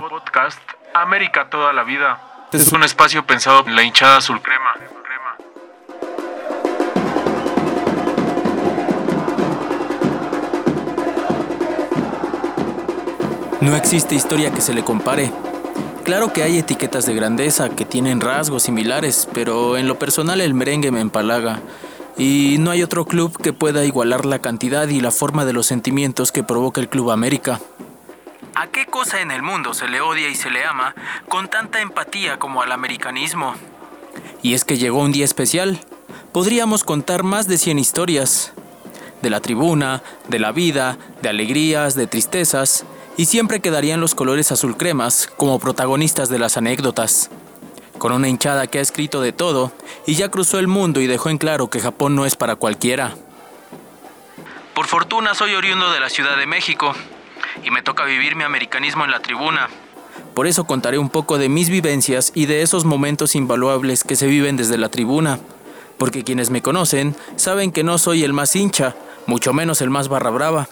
podcast América toda la vida. Es un espacio pensado en la hinchada azul crema. No existe historia que se le compare. Claro que hay etiquetas de grandeza que tienen rasgos similares, pero en lo personal el merengue me empalaga. Y no hay otro club que pueda igualar la cantidad y la forma de los sentimientos que provoca el Club América. ¿A qué cosa en el mundo se le odia y se le ama con tanta empatía como al americanismo? Y es que llegó un día especial. Podríamos contar más de 100 historias. De la tribuna, de la vida, de alegrías, de tristezas, y siempre quedarían los colores azul cremas como protagonistas de las anécdotas. Con una hinchada que ha escrito de todo y ya cruzó el mundo y dejó en claro que Japón no es para cualquiera. Por fortuna soy oriundo de la Ciudad de México y me toca vivir mi americanismo en la tribuna. Por eso contaré un poco de mis vivencias y de esos momentos invaluables que se viven desde la tribuna, porque quienes me conocen saben que no soy el más hincha, mucho menos el más barra brava,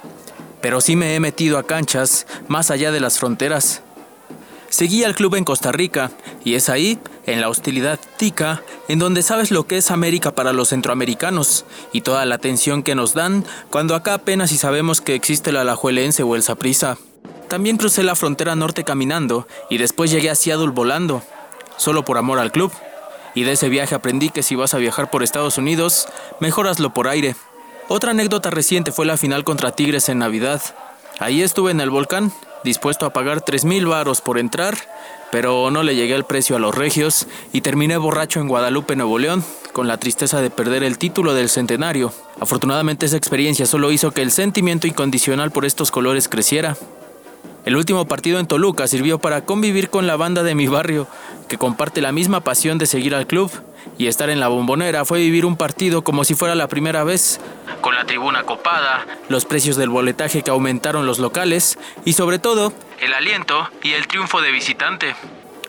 pero sí me he metido a canchas más allá de las fronteras. Seguí al club en Costa Rica y es ahí, en la hostilidad tica, en donde sabes lo que es América para los centroamericanos y toda la atención que nos dan cuando acá apenas si sabemos que existe el alajuelense o el saprisa. También crucé la frontera norte caminando y después llegué a Seattle volando, solo por amor al club. Y de ese viaje aprendí que si vas a viajar por Estados Unidos, mejor por aire. Otra anécdota reciente fue la final contra Tigres en Navidad. Ahí estuve en el volcán, dispuesto a pagar 3.000 varos por entrar, pero no le llegué el precio a los regios y terminé borracho en Guadalupe, Nuevo León, con la tristeza de perder el título del centenario. Afortunadamente esa experiencia solo hizo que el sentimiento incondicional por estos colores creciera. El último partido en Toluca sirvió para convivir con la banda de mi barrio, que comparte la misma pasión de seguir al club, y estar en la bombonera fue vivir un partido como si fuera la primera vez, con la tribuna copada, los precios del boletaje que aumentaron los locales, y sobre todo, el aliento y el triunfo de visitante.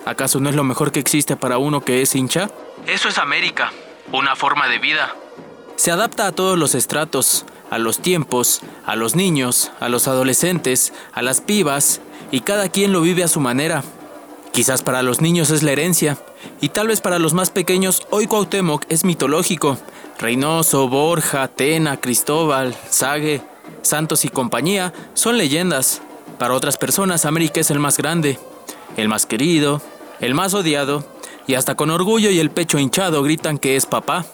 ¿Acaso no es lo mejor que existe para uno que es hincha? Eso es América, una forma de vida. Se adapta a todos los estratos, a los tiempos, a los niños, a los adolescentes, a las pibas, y cada quien lo vive a su manera. Quizás para los niños es la herencia, y tal vez para los más pequeños hoy Cuauhtémoc es mitológico. Reynoso, Borja, Tena, Cristóbal, Sague, Santos y compañía son leyendas. Para otras personas América es el más grande, el más querido, el más odiado, y hasta con orgullo y el pecho hinchado gritan que es papá.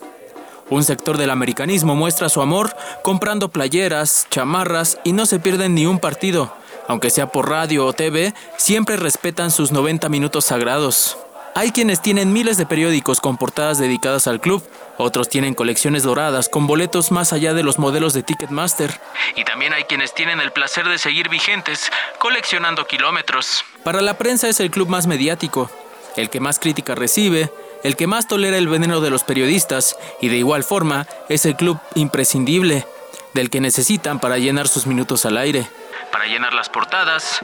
Un sector del americanismo muestra su amor comprando playeras, chamarras y no se pierden ni un partido. Aunque sea por radio o TV, siempre respetan sus 90 minutos sagrados. Hay quienes tienen miles de periódicos con portadas dedicadas al club, otros tienen colecciones doradas con boletos más allá de los modelos de Ticketmaster. Y también hay quienes tienen el placer de seguir vigentes, coleccionando kilómetros. Para la prensa es el club más mediático, el que más crítica recibe, el que más tolera el veneno de los periodistas y de igual forma es el club imprescindible, del que necesitan para llenar sus minutos al aire, para llenar las portadas.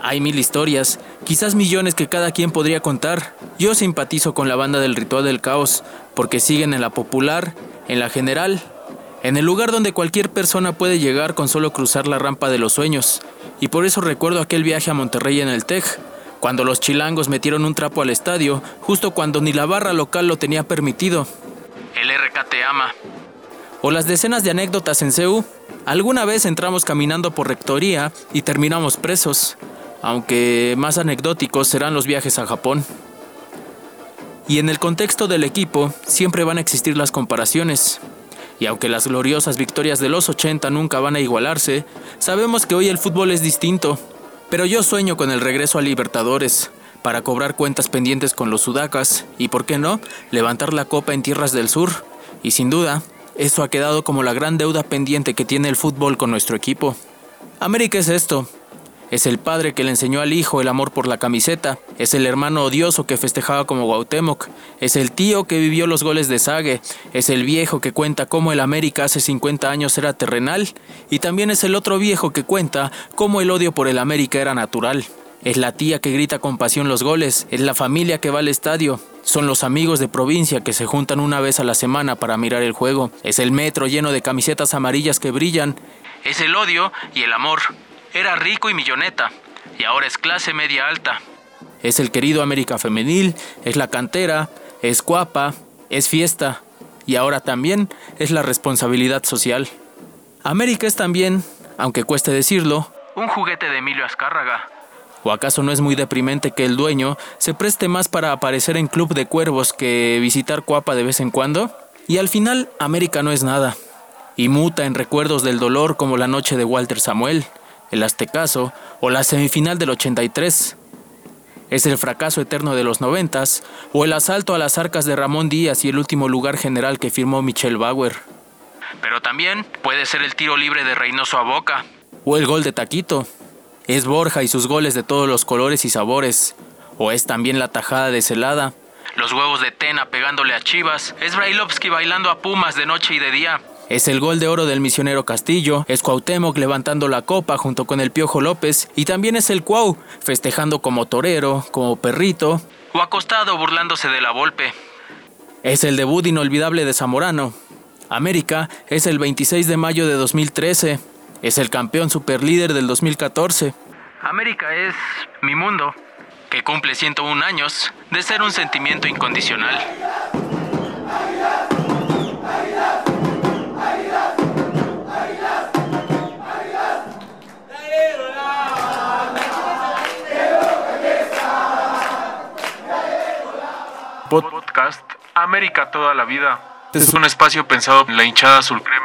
Hay mil historias, quizás millones que cada quien podría contar. Yo simpatizo con la banda del Ritual del Caos, porque siguen en la popular, en la general, en el lugar donde cualquier persona puede llegar con solo cruzar la rampa de los sueños. Y por eso recuerdo aquel viaje a Monterrey en el TEC, cuando los chilangos metieron un trapo al estadio, justo cuando ni la barra local lo tenía permitido. El RK te ama. O las decenas de anécdotas en CEU. Alguna vez entramos caminando por rectoría y terminamos presos, aunque más anecdóticos serán los viajes a Japón. Y en el contexto del equipo siempre van a existir las comparaciones. Y aunque las gloriosas victorias de los 80 nunca van a igualarse, sabemos que hoy el fútbol es distinto pero yo sueño con el regreso a Libertadores para cobrar cuentas pendientes con los sudacas y, por qué no, levantar la copa en tierras del sur. Y sin duda, eso ha quedado como la gran deuda pendiente que tiene el fútbol con nuestro equipo. América es esto, es el padre que le enseñó al hijo el amor por la camiseta. Es el hermano odioso que festejaba como Guautemoc. Es el tío que vivió los goles de Sague. Es el viejo que cuenta cómo el América hace 50 años era terrenal. Y también es el otro viejo que cuenta cómo el odio por el América era natural. Es la tía que grita con pasión los goles. Es la familia que va al estadio. Son los amigos de provincia que se juntan una vez a la semana para mirar el juego. Es el metro lleno de camisetas amarillas que brillan. Es el odio y el amor. Era rico y milloneta, y ahora es clase media alta. Es el querido América Femenil, es la cantera, es guapa, es fiesta y ahora también es la responsabilidad social. América es también, aunque cueste decirlo, un juguete de Emilio Azcárraga. ¿O acaso no es muy deprimente que el dueño se preste más para aparecer en Club de Cuervos que visitar Cuapa de vez en cuando? Y al final, América no es nada. Y muta en recuerdos del dolor como la noche de Walter Samuel, el Aztecaso o la semifinal del 83. Es el fracaso eterno de los noventas o el asalto a las arcas de Ramón Díaz y el último lugar general que firmó Michelle Bauer. Pero también puede ser el tiro libre de Reynoso a Boca o el gol de Taquito. Es Borja y sus goles de todos los colores y sabores. O es también la tajada de Celada. Los huevos de Tena pegándole a Chivas. Es Brailovsky bailando a Pumas de noche y de día. Es el gol de oro del misionero Castillo, es Cuauhtémoc levantando la copa junto con el Piojo López y también es el Cuau festejando como torero, como perrito o acostado burlándose de la Volpe. Es el debut inolvidable de Zamorano. América es el 26 de mayo de 2013. Es el campeón superlíder del 2014. América es mi mundo, que cumple 101 años de ser un sentimiento incondicional. Podcast América toda la vida. Es un espacio pensado en la hinchada azul crema